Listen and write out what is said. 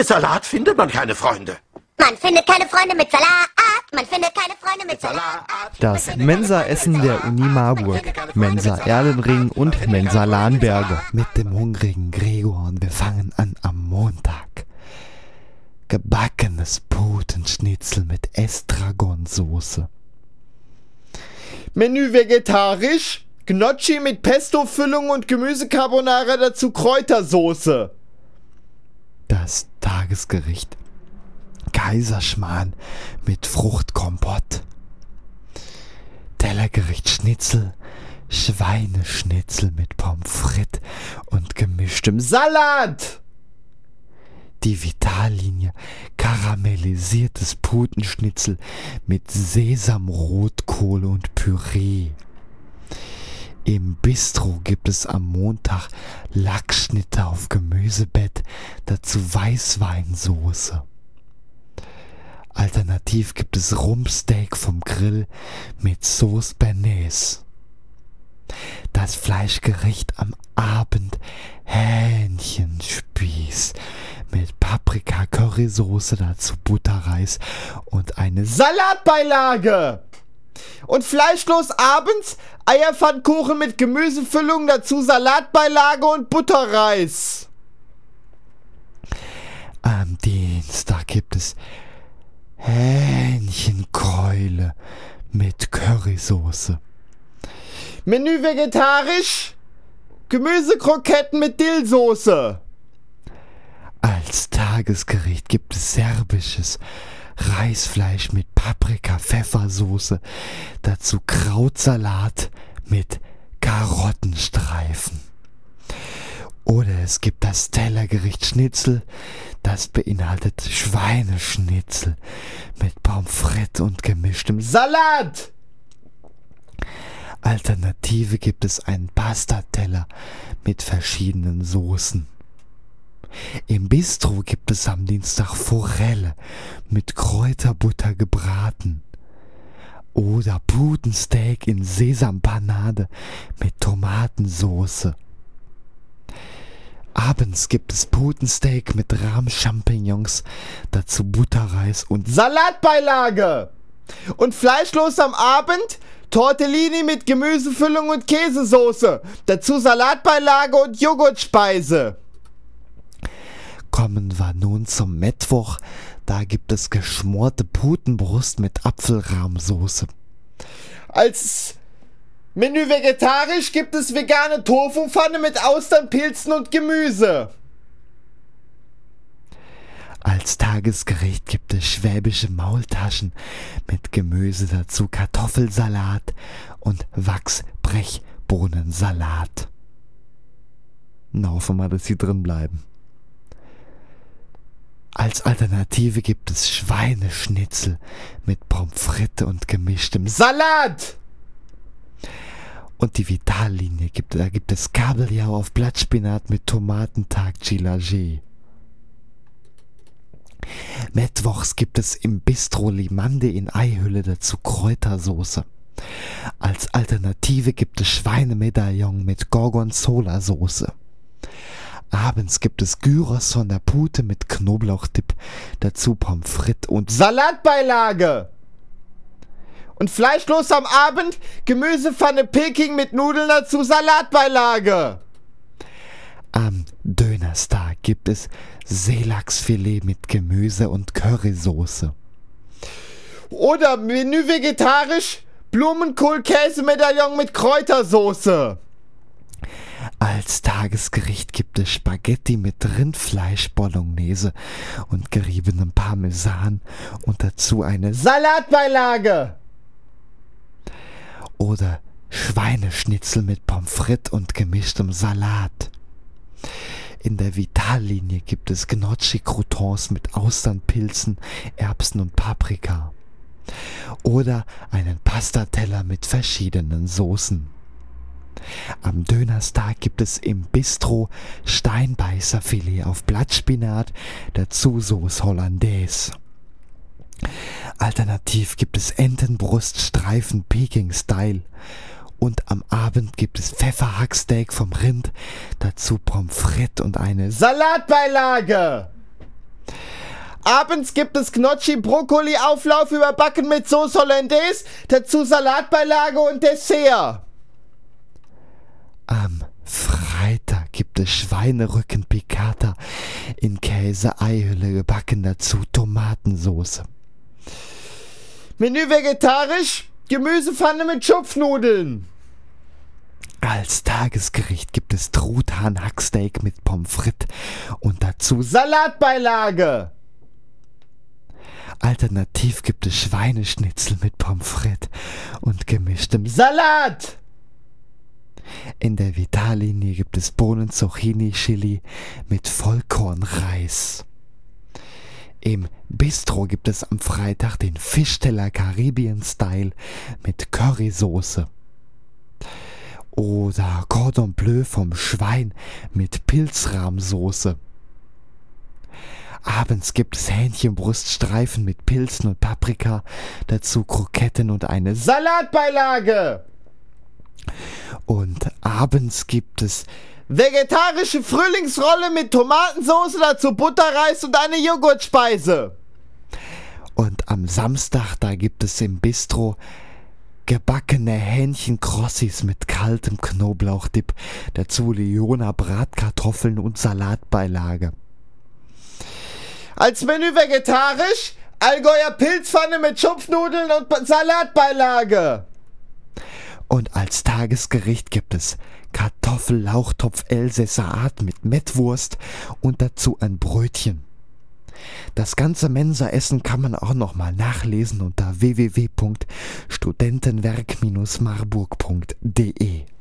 Mit Salat findet man keine Freunde. Man findet keine Freunde mit Salat. Man findet keine Freunde mit Salat. Das Mensa-Essen der Uni Marburg, Mensa Erlenring und Mensa Lahnberge. Mit dem hungrigen Gregor und wir fangen an am Montag. Gebackenes Putenschnitzel mit Estragonsoße. Menü vegetarisch, Gnocchi mit Pesto-Füllung und Gemüsecarbonara dazu Kräutersoße. Das Tagesgericht. Kaiserschmarrn mit Fruchtkompott. Tellergericht Schnitzel, Schweineschnitzel mit Pommes frites und gemischtem Salat. Die Vitallinie karamellisiertes Putenschnitzel mit Sesamrotkohl und Püree. Im Bistro gibt es am Montag Lachsschnitte auf Gemüsebett, dazu Weißweinsoße. Alternativ gibt es Rumpsteak vom Grill mit Sauce Bernays. Das Fleischgericht am Abend Hähnchenspieß mit Paprika, Currysoße, dazu Butterreis und eine Salatbeilage. Und fleischlos abends Eierpfannkuchen mit Gemüsefüllung, dazu Salatbeilage und Butterreis. Am Dienstag gibt es Hähnchenkeule mit Currysoße. Menü vegetarisch, Gemüsekroketten mit Dillsoße. Als Tagesgericht gibt es serbisches Reisfleisch mit Paprika, Pfeffersoße, dazu Krautsalat mit Karottenstreifen. Oder es gibt das Tellergericht Schnitzel, das beinhaltet Schweineschnitzel mit Pommes frites und gemischtem Salat. Alternative gibt es einen Pastateller mit verschiedenen Soßen. Im Bistro gibt es am Dienstag Forelle mit Kräuterbutter gebraten. Oder Putensteak in Sesampanade mit Tomatensoße. Abends gibt es Putensteak mit Rahmchampignons, dazu Butterreis und Salatbeilage. Und fleischlos am Abend Tortellini mit Gemüsefüllung und Käsesoße, dazu Salatbeilage und Joghurtspeise. Kommen wir nun zum Mittwoch. Da gibt es geschmorte Putenbrust mit Apfelrahmsoße. Als Menü vegetarisch gibt es vegane Tofu-Pfanne mit Austern, Pilzen und Gemüse. Als Tagesgericht gibt es schwäbische Maultaschen mit Gemüse dazu Kartoffelsalat und Wachsbrechbohnensalat. Na, hoffen wir, dass sie drin bleiben. Als Alternative gibt es Schweineschnitzel mit Pommes frites und gemischtem Salat. Und die Vitallinie gibt, da gibt es Kabeljau auf Blattspinat mit Tomatentag Gilagé. Mittwochs gibt es im Bistro Limande in Eihülle dazu Kräutersoße. Als Alternative gibt es Schweinemedaillon mit Gorgonzola-Soße. Abends gibt es Gyros von der Pute mit Knoblauchdip, dazu Pommes frites und Salatbeilage. Und fleischlos am Abend Gemüsepfanne Peking mit Nudeln dazu Salatbeilage. Am Dönerstag gibt es Seelachsfilet mit Gemüse und Currysoße. Oder Menü vegetarisch Blumenkohl-Käsemedaillon mit Kräutersoße. Als Tagesgericht gibt es Spaghetti mit Rindfleisch Bolognese und geriebenem Parmesan und dazu eine Salatbeilage. Oder Schweineschnitzel mit Pommes frites und gemischtem Salat. In der Vitallinie gibt es Gnocchi-Croutons mit Austernpilzen, Erbsen und Paprika. Oder einen Pastateller mit verschiedenen Soßen. Am Dönerstag gibt es im Bistro Steinbeißerfilet auf Blattspinat, dazu Sauce Hollandaise. Alternativ gibt es Entenbruststreifen Peking Style. Und am Abend gibt es Pfefferhacksteak vom Rind, dazu Pommes frites und eine Salatbeilage. Abends gibt es Gnocchi Brokkoli Auflauf überbacken mit Sauce Hollandaise, dazu Salatbeilage und Dessert. Am Freitag gibt es Schweinerücken Piccata in Käse-Eihülle gebacken, dazu Tomatensauce. Menü vegetarisch, Gemüsepfanne mit Schupfnudeln. Als Tagesgericht gibt es Truthahn-Hacksteak mit Pommes frites und dazu Salatbeilage. Alternativ gibt es Schweineschnitzel mit Pommes frites und gemischtem Salat. In der Vitallinie gibt es Bohnen Zucchini Chili mit Vollkornreis. Im Bistro gibt es am Freitag den Fischteller Caribbean Style mit Currysoße. Oder Cordon Bleu vom Schwein mit Pilzrahmsoße. Abends gibt es Hähnchenbruststreifen mit Pilzen und Paprika, dazu Kroketten und eine Salatbeilage. Und abends gibt es Vegetarische Frühlingsrolle mit Tomatensauce, dazu Butterreis und eine Joghurtspeise. und am Samstag da gibt es im Bistro gebackene Hähnchenkrossis mit kaltem Knoblauchdip, dazu Leona Bratkartoffeln und Salatbeilage. Als Menü vegetarisch, Allgäuer Pilzpfanne mit Schupfnudeln und Salatbeilage. Und als Tagesgericht gibt es Kartoffellauchtopf Elsässer Art mit Mettwurst und dazu ein Brötchen. Das ganze Mensaessen kann man auch nochmal nachlesen unter www.studentenwerk-marburg.de.